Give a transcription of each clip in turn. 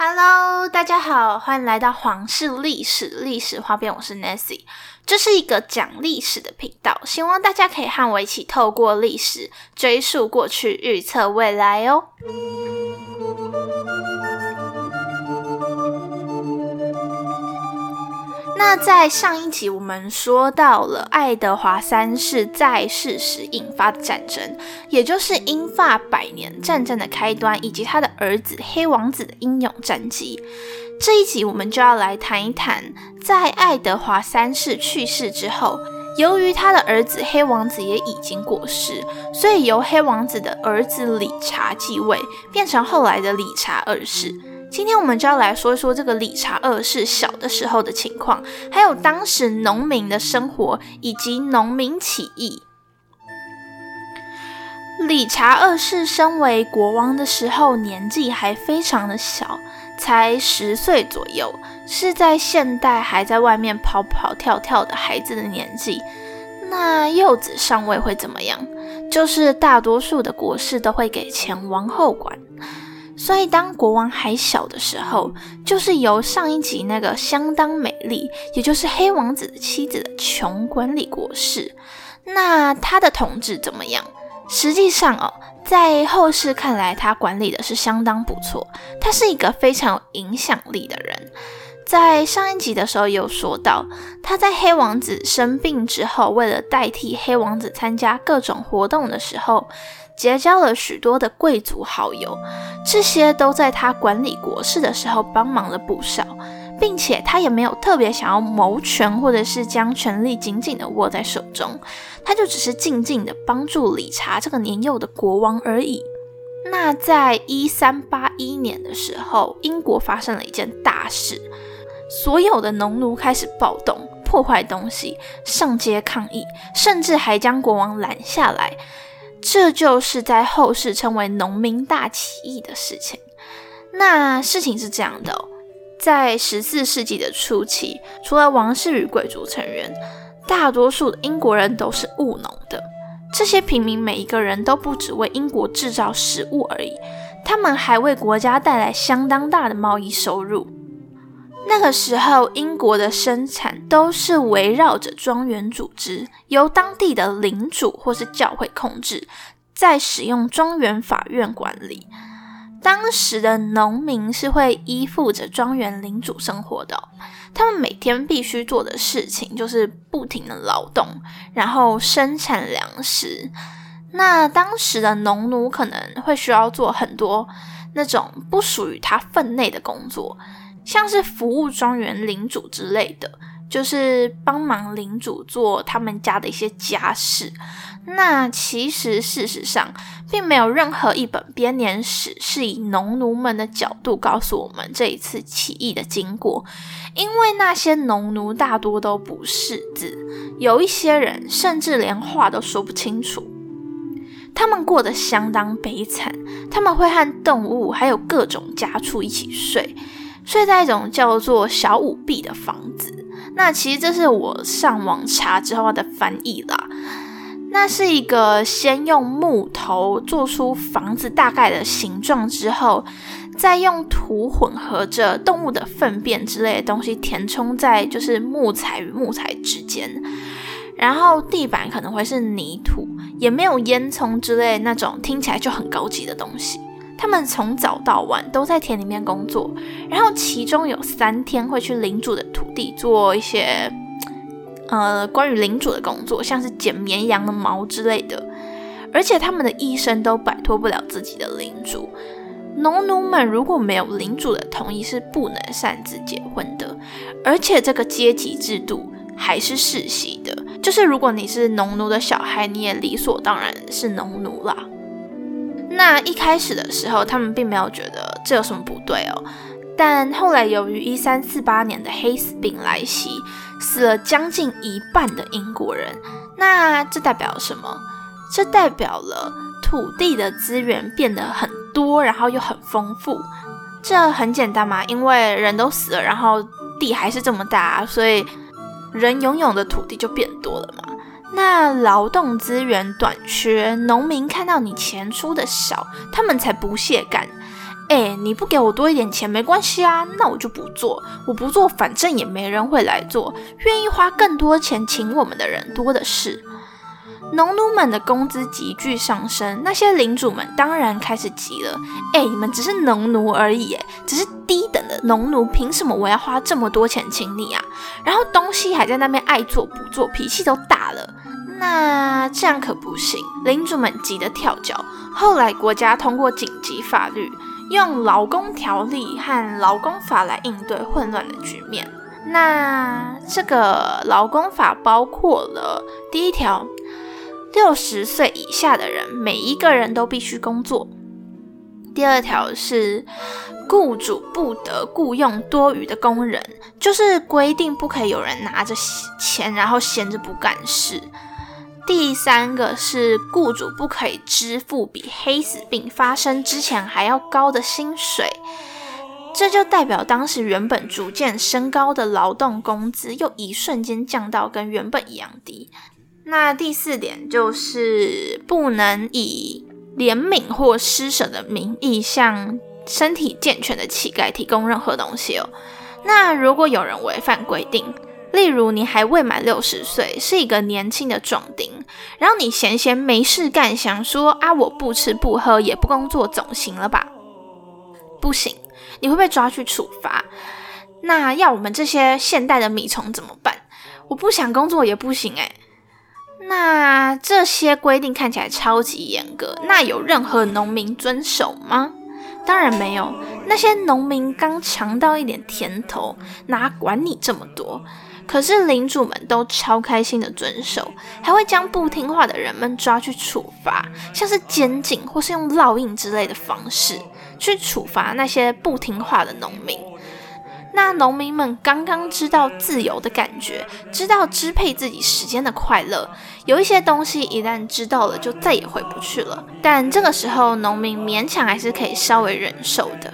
Hello，大家好，欢迎来到皇室历史历史花边，我是 Nancy。这是一个讲历史的频道，希望大家可以和我一起透过历史追溯过去，预测未来哦。那在上一集我们说到了爱德华三世在世时引发的战争，也就是英法百年战争的开端，以及他的儿子黑王子的英勇战绩。这一集我们就要来谈一谈，在爱德华三世去世之后，由于他的儿子黑王子也已经过世，所以由黑王子的儿子理查继位，变成后来的理查二世。今天我们就要来说一说这个理查二世小的时候的情况，还有当时农民的生活以及农民起义。理查二世身为国王的时候，年纪还非常的小，才十岁左右，是在现代还在外面跑跑跳跳的孩子的年纪。那幼子上位会怎么样？就是大多数的国事都会给前王后管。所以，当国王还小的时候，就是由上一集那个相当美丽，也就是黑王子的妻子的穷管理国事。那他的统治怎么样？实际上哦，在后世看来，他管理的是相当不错。他是一个非常有影响力的人。在上一集的时候有说到，他在黑王子生病之后，为了代替黑王子参加各种活动的时候。结交了许多的贵族好友，这些都在他管理国事的时候帮忙了不少，并且他也没有特别想要谋权，或者是将权力紧紧的握在手中，他就只是静静的帮助理查这个年幼的国王而已。那在一三八一年的时候，英国发生了一件大事，所有的农奴开始暴动，破坏东西，上街抗议，甚至还将国王拦下来。这就是在后世称为农民大起义的事情。那事情是这样的，在十四世纪的初期，除了王室与贵族成员，大多数的英国人都是务农的。这些平民每一个人都不只为英国制造食物而已，他们还为国家带来相当大的贸易收入。那个时候，英国的生产都是围绕着庄园组织，由当地的领主或是教会控制，在使用庄园法院管理。当时的农民是会依附着庄园领主生活的，他们每天必须做的事情就是不停的劳动，然后生产粮食。那当时的农奴可能会需要做很多那种不属于他分内的工作。像是服务庄园领主之类的，就是帮忙领主做他们家的一些家事。那其实事实上，并没有任何一本编年史是以农奴们的角度告诉我们这一次起义的经过，因为那些农奴大多都不识字，有一些人甚至连话都说不清楚。他们过得相当悲惨，他们会和动物还有各种家畜一起睡。睡在一种叫做小五壁的房子，那其实这是我上网查之后的翻译啦。那是一个先用木头做出房子大概的形状之后，再用土混合着动物的粪便之类的东西填充在就是木材与木材之间，然后地板可能会是泥土，也没有烟囱之类那种听起来就很高级的东西。他们从早到晚都在田里面工作，然后其中有三天会去领主的土地做一些，呃，关于领主的工作，像是剪绵羊的毛之类的。而且他们的一生都摆脱不了自己的领主。农奴们如果没有领主的同意，是不能擅自结婚的。而且这个阶级制度还是世袭的，就是如果你是农奴的小孩，你也理所当然是农奴啦。那一开始的时候，他们并没有觉得这有什么不对哦。但后来由于一三四八年的黑死病来袭，死了将近一半的英国人。那这代表什么？这代表了土地的资源变得很多，然后又很丰富。这很简单嘛，因为人都死了，然后地还是这么大，所以人拥有的土地就变多了嘛。那劳动资源短缺，农民看到你钱出的少，他们才不屑干。哎，你不给我多一点钱没关系啊，那我就不做。我不做，反正也没人会来做。愿意花更多钱请我们的人多的是。农奴们的工资急剧上升，那些领主们当然开始急了。哎，你们只是农奴而已，哎，只是低等的农奴，凭什么我要花这么多钱请你啊？然后东西还在那边爱做不做，脾气都大了。那这样可不行，领主们急得跳脚。后来国家通过紧急法律，用劳工条例和劳工法来应对混乱的局面。那这个劳工法包括了第一条。六十岁以下的人，每一个人都必须工作。第二条是，雇主不得雇佣多余的工人，就是规定不可以有人拿着钱然后闲着不干事。第三个是，雇主不可以支付比黑死病发生之前还要高的薪水，这就代表当时原本逐渐升高的劳动工资，又一瞬间降到跟原本一样低。那第四点就是不能以怜悯或施舍的名义向身体健全的乞丐提供任何东西哦。那如果有人违反规定，例如你还未满六十岁，是一个年轻的壮丁，然后你闲闲没事干，想说啊我不吃不喝也不工作总行了吧？不行，你会被抓去处罚。那要我们这些现代的米虫怎么办？我不想工作也不行诶。那这些规定看起来超级严格，那有任何农民遵守吗？当然没有。那些农民刚尝到一点甜头，哪管你这么多？可是领主们都超开心的遵守，还会将不听话的人们抓去处罚，像是监禁或是用烙印之类的方式去处罚那些不听话的农民。那农民们刚刚知道自由的感觉，知道支配自己时间的快乐。有一些东西一旦知道了，就再也回不去了。但这个时候，农民勉强还是可以稍微忍受的。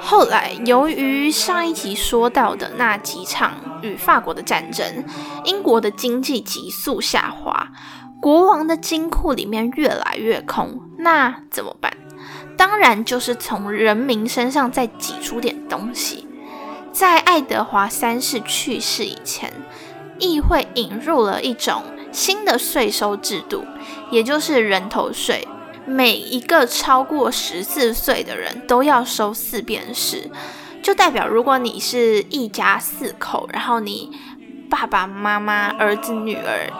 后来，由于上一集说到的那几场与法国的战争，英国的经济急速下滑，国王的金库里面越来越空。那怎么办？当然就是从人民身上再挤出点东西。在爱德华三世去世以前，议会引入了一种新的税收制度，也就是人头税。每一个超过十四岁的人都要收四便士，就代表如果你是一家四口，然后你爸爸妈妈、儿子、女儿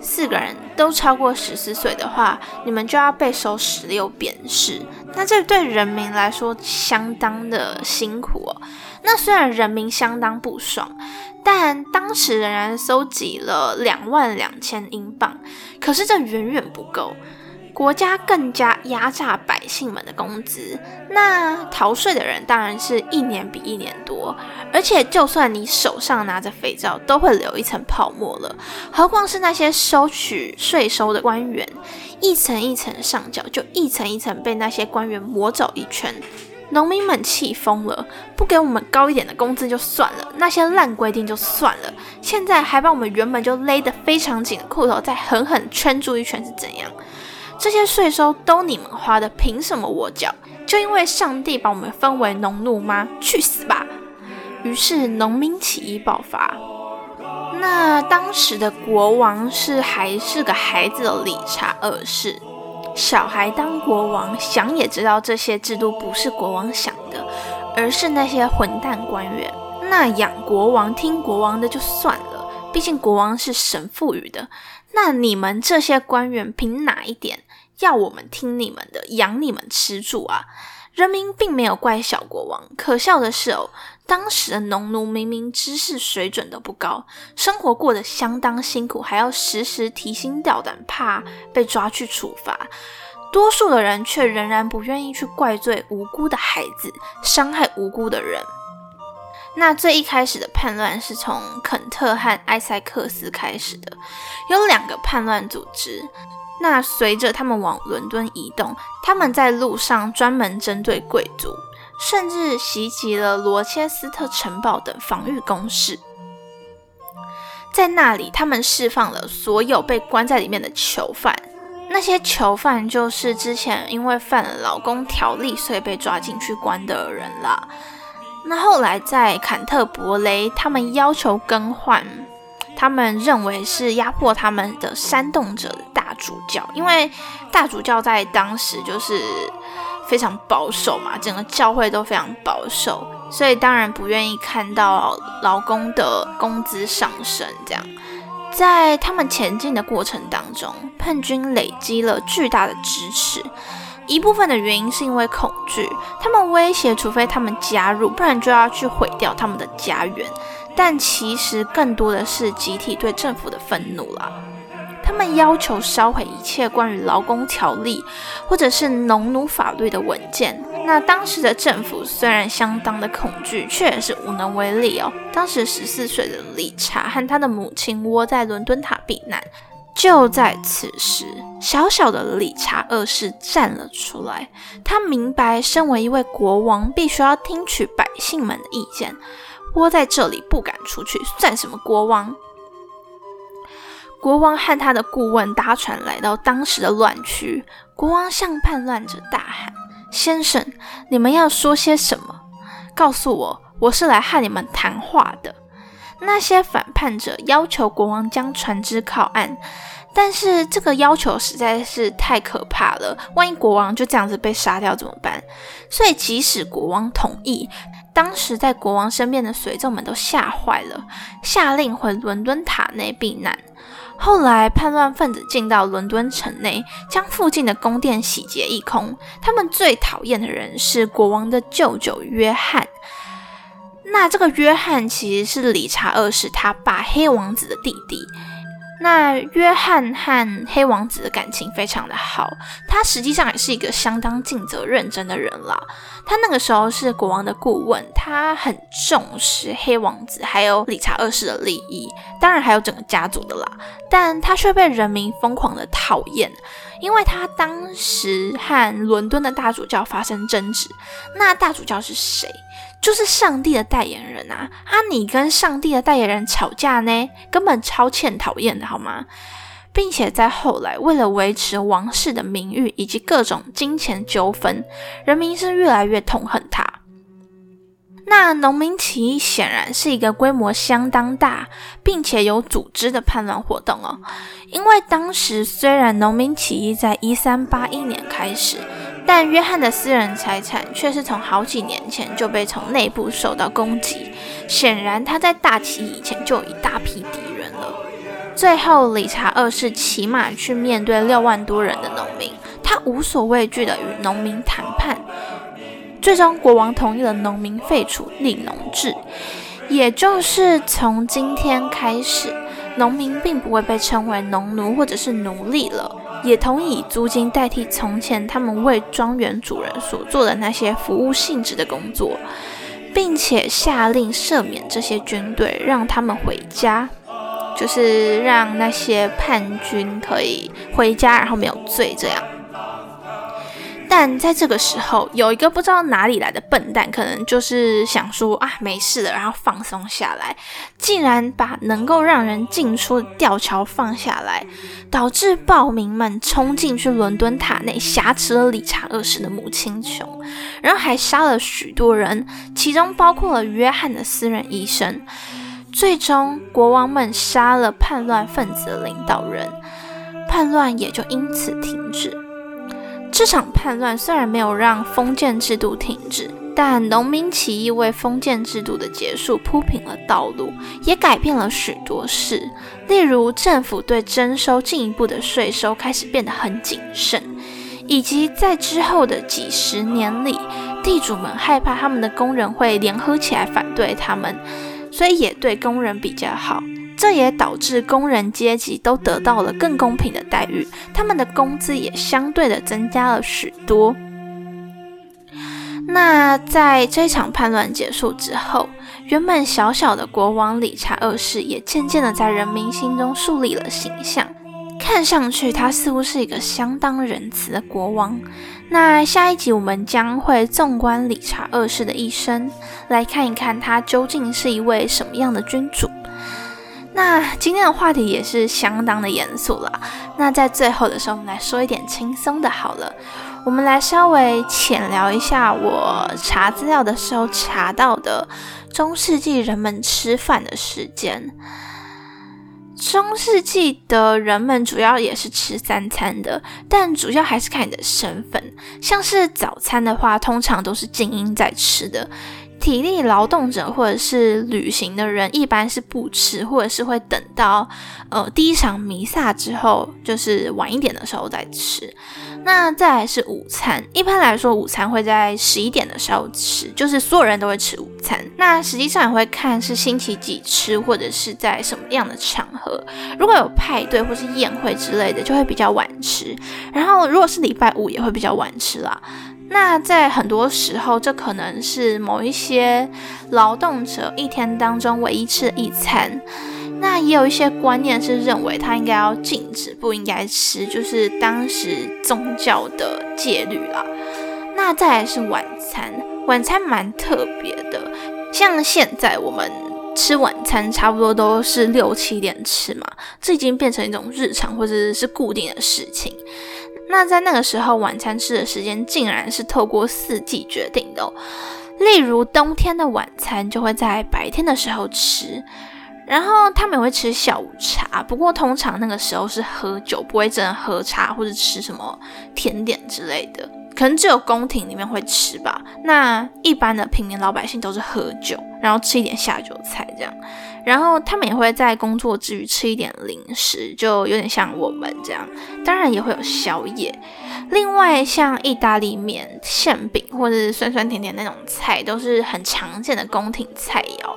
四个人都超过十四岁的话，你们就要被收十六便士。那这对人民来说相当的辛苦哦。那虽然人民相当不爽，但当时仍然收集了两万两千英镑。可是这远远不够，国家更加压榨百姓们的工资。那逃税的人当然是一年比一年多，而且就算你手上拿着肥皂，都会留一层泡沫了。何况是那些收取税收的官员，一层一层上缴，就一层一层被那些官员磨走一圈。农民们气疯了，不给我们高一点的工资就算了，那些烂规定就算了，现在还把我们原本就勒得非常紧的裤头再狠狠圈住一圈是怎样？这些税收都你们花的，凭什么我缴？就因为上帝把我们分为农奴吗？去死吧！于是农民起义爆发。那当时的国王是还是个孩子的理查二世。小孩当国王，想也知道这些制度不是国王想的，而是那些混蛋官员。那养国王、听国王的就算了，毕竟国王是神赋予的。那你们这些官员凭哪一点要我们听你们的，养你们吃住啊？人民并没有怪小国王，可笑的是哦。当时的农奴明明知识水准都不高，生活过得相当辛苦，还要时时提心吊胆，怕被抓去处罚。多数的人却仍然不愿意去怪罪无辜的孩子，伤害无辜的人。那最一开始的叛乱是从肯特和埃塞克斯开始的，有两个叛乱组织。那随着他们往伦敦移动，他们在路上专门针对贵族。甚至袭击了罗切斯特城堡等防御工事，在那里，他们释放了所有被关在里面的囚犯，那些囚犯就是之前因为犯了劳工条例，所以被抓进去关的人啦。那后来在坎特伯雷，他们要求更换，他们认为是压迫他们的煽动者的大主教，因为大主教在当时就是非常保守嘛，整个教会都非常保守，所以当然不愿意看到劳工的工资上升。这样，在他们前进的过程当中，叛军累积了巨大的支持。一部分的原因是因为恐惧，他们威胁，除非他们加入，不然就要去毁掉他们的家园。但其实更多的是集体对政府的愤怒啦。他们要求烧毁一切关于劳工条例或者是农奴法律的文件。那当时的政府虽然相当的恐惧，却也是无能为力哦。当时十四岁的理查和他的母亲窝在伦敦塔避难。就在此时，小小的理查二世站了出来。他明白，身为一位国王，必须要听取百姓们的意见。窝在这里不敢出去，算什么国王？国王和他的顾问搭船来到当时的乱区。国王向叛乱者大喊：“先生，你们要说些什么？告诉我，我是来和你们谈话的。”那些反叛者要求国王将船只靠岸，但是这个要求实在是太可怕了。万一国王就这样子被杀掉怎么办？所以即使国王同意，当时在国王身边的随从们都吓坏了，下令回伦敦塔内避难。后来叛乱分子进到伦敦城内，将附近的宫殿洗劫一空。他们最讨厌的人是国王的舅舅约翰。那这个约翰其实是理查二世他爸黑王子的弟弟。那约翰和黑王子的感情非常的好，他实际上也是一个相当尽责认真的人啦。他那个时候是国王的顾问，他很重视黑王子还有理查二世的利益，当然还有整个家族的啦。但他却被人民疯狂的讨厌，因为他当时和伦敦的大主教发生争执。那大主教是谁？就是上帝的代言人啊！啊，你跟上帝的代言人吵架呢，根本超欠讨厌的好吗？并且在后来，为了维持王室的名誉以及各种金钱纠纷，人民是越来越痛恨他。那农民起义显然是一个规模相当大，并且有组织的叛乱活动哦。因为当时虽然农民起义在一三八一年开始。但约翰的私人财产却是从好几年前就被从内部受到攻击，显然他在大起以前就有一大批敌人了。最后，理查二世骑马去面对六万多人的农民，他无所畏惧地与农民谈判，最终国王同意了农民废除立农制，也就是从今天开始，农民并不会被称为农奴或者是奴隶了。也同以租金代替从前他们为庄园主人所做的那些服务性质的工作，并且下令赦免这些军队，让他们回家，就是让那些叛军可以回家，然后没有罪这样。但在这个时候，有一个不知道哪里来的笨蛋，可能就是想说啊，没事了，然后放松下来，竟然把能够让人进出的吊桥放下来，导致暴民们冲进去伦敦塔内，挟持了理查二世的母亲琼，然后还杀了许多人，其中包括了约翰的私人医生。最终，国王们杀了叛乱分子的领导人，叛乱也就因此停止。这场叛乱虽然没有让封建制度停止，但农民起义为封建制度的结束铺平了道路，也改变了许多事。例如，政府对征收进一步的税收开始变得很谨慎，以及在之后的几十年里，地主们害怕他们的工人会联合起来反对他们，所以也对工人比较好。这也导致工人阶级都得到了更公平的待遇，他们的工资也相对的增加了许多。那在这场叛乱结束之后，原本小小的国王理查二世也渐渐的在人民心中树立了形象，看上去他似乎是一个相当仁慈的国王。那下一集我们将会纵观理查二世的一生，来看一看他究竟是一位什么样的君主。那今天的话题也是相当的严肃了。那在最后的时候，我们来说一点轻松的，好了。我们来稍微浅聊一下我查资料的时候查到的中世纪人们吃饭的时间。中世纪的人们主要也是吃三餐的，但主要还是看你的身份。像是早餐的话，通常都是精英在吃的。体力劳动者或者是旅行的人，一般是不吃，或者是会等到呃第一场弥撒之后，就是晚一点的时候再吃。那再来是午餐，一般来说午餐会在十一点的时候吃，就是所有人都会吃午餐。那实际上也会看是星期几吃，或者是在什么样的场合。如果有派对或是宴会之类的，就会比较晚吃。然后如果是礼拜五，也会比较晚吃啦。那在很多时候，这可能是某一些劳动者一天当中唯一吃的一餐。那也有一些观念是认为他应该要禁止，不应该吃，就是当时宗教的戒律啦。那再来是晚餐，晚餐蛮特别的，像现在我们吃晚餐差不多都是六七点吃嘛，这已经变成一种日常或者是固定的事情。那在那个时候，晚餐吃的时间竟然是透过四季决定的。例如，冬天的晚餐就会在白天的时候吃，然后他们也会吃下午茶。不过，通常那个时候是喝酒，不会真的喝茶或者吃什么甜点之类的。可能只有宫廷里面会吃吧。那一般的平民老百姓都是喝酒，然后吃一点下酒菜这样。然后他们也会在工作之余吃一点零食，就有点像我们这样。当然也会有宵夜。另外，像意大利面、馅饼或者是酸酸甜甜那种菜，都是很常见的宫廷菜肴。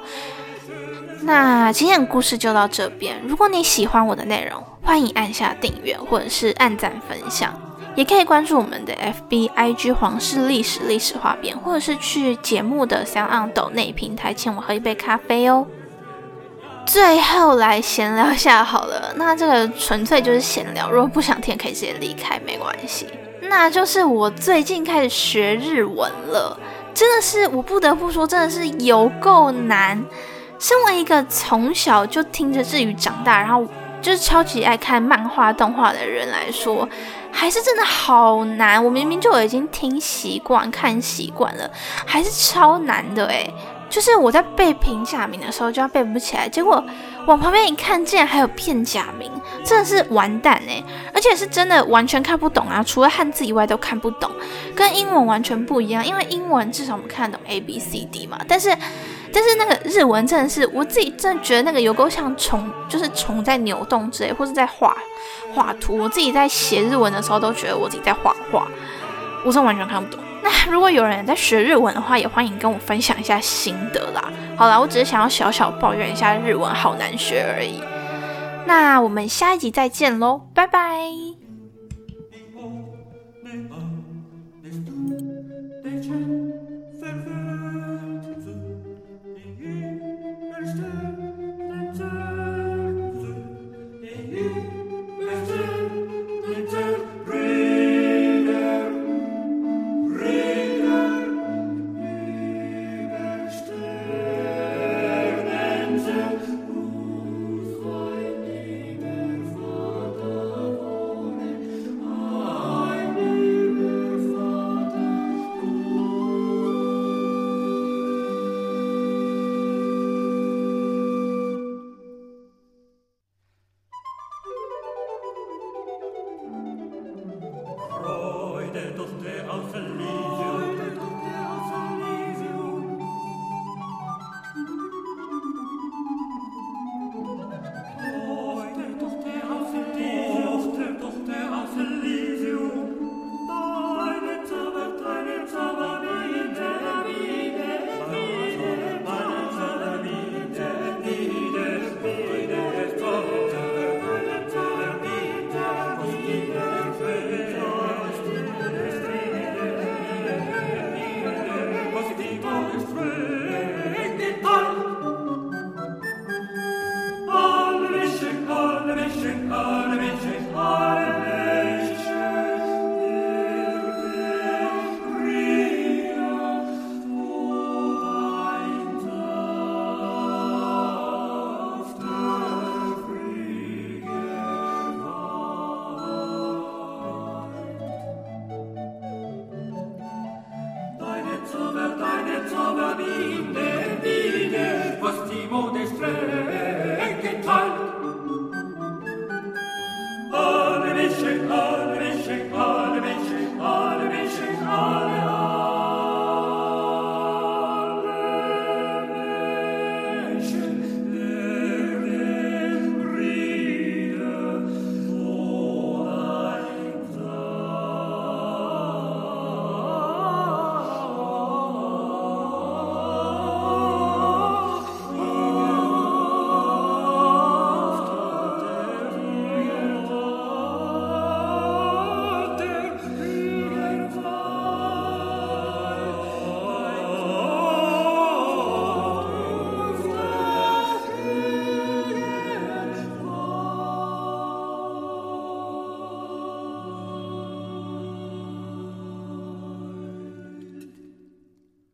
那今天的故事就到这边。如果你喜欢我的内容，欢迎按下订阅或者是按赞分享，也可以关注我们的 FB、IG 皇室历史历史画边，或者是去节目的 Sound 抖内平台请我喝一杯咖啡哦。最后来闲聊一下好了，那这个纯粹就是闲聊，如果不想听可以直接离开，没关系。那就是我最近开始学日文了，真的是我不得不说，真的是有够难。身为一个从小就听着日语长大，然后就是超级爱看漫画动画的人来说，还是真的好难。我明明就已经听习惯、看习惯了，还是超难的诶。就是我在背平假名的时候就要背不起来，结果往旁边一看，竟然还有片假名，真的是完蛋哎！而且是真的完全看不懂啊，除了汉字以外都看不懂，跟英文完全不一样。因为英文至少我们看得懂 A B C D 嘛，但是但是那个日文真的是我自己真的觉得那个有够像虫，就是虫在扭动之类，或是在画画图。我自己在写日文的时候都觉得我自己在画画，我真的完全看不懂。那如果有人在学日文的话，也欢迎跟我分享一下心得啦。好啦，我只是想要小小抱怨一下日文好难学而已。那我们下一集再见喽，拜拜。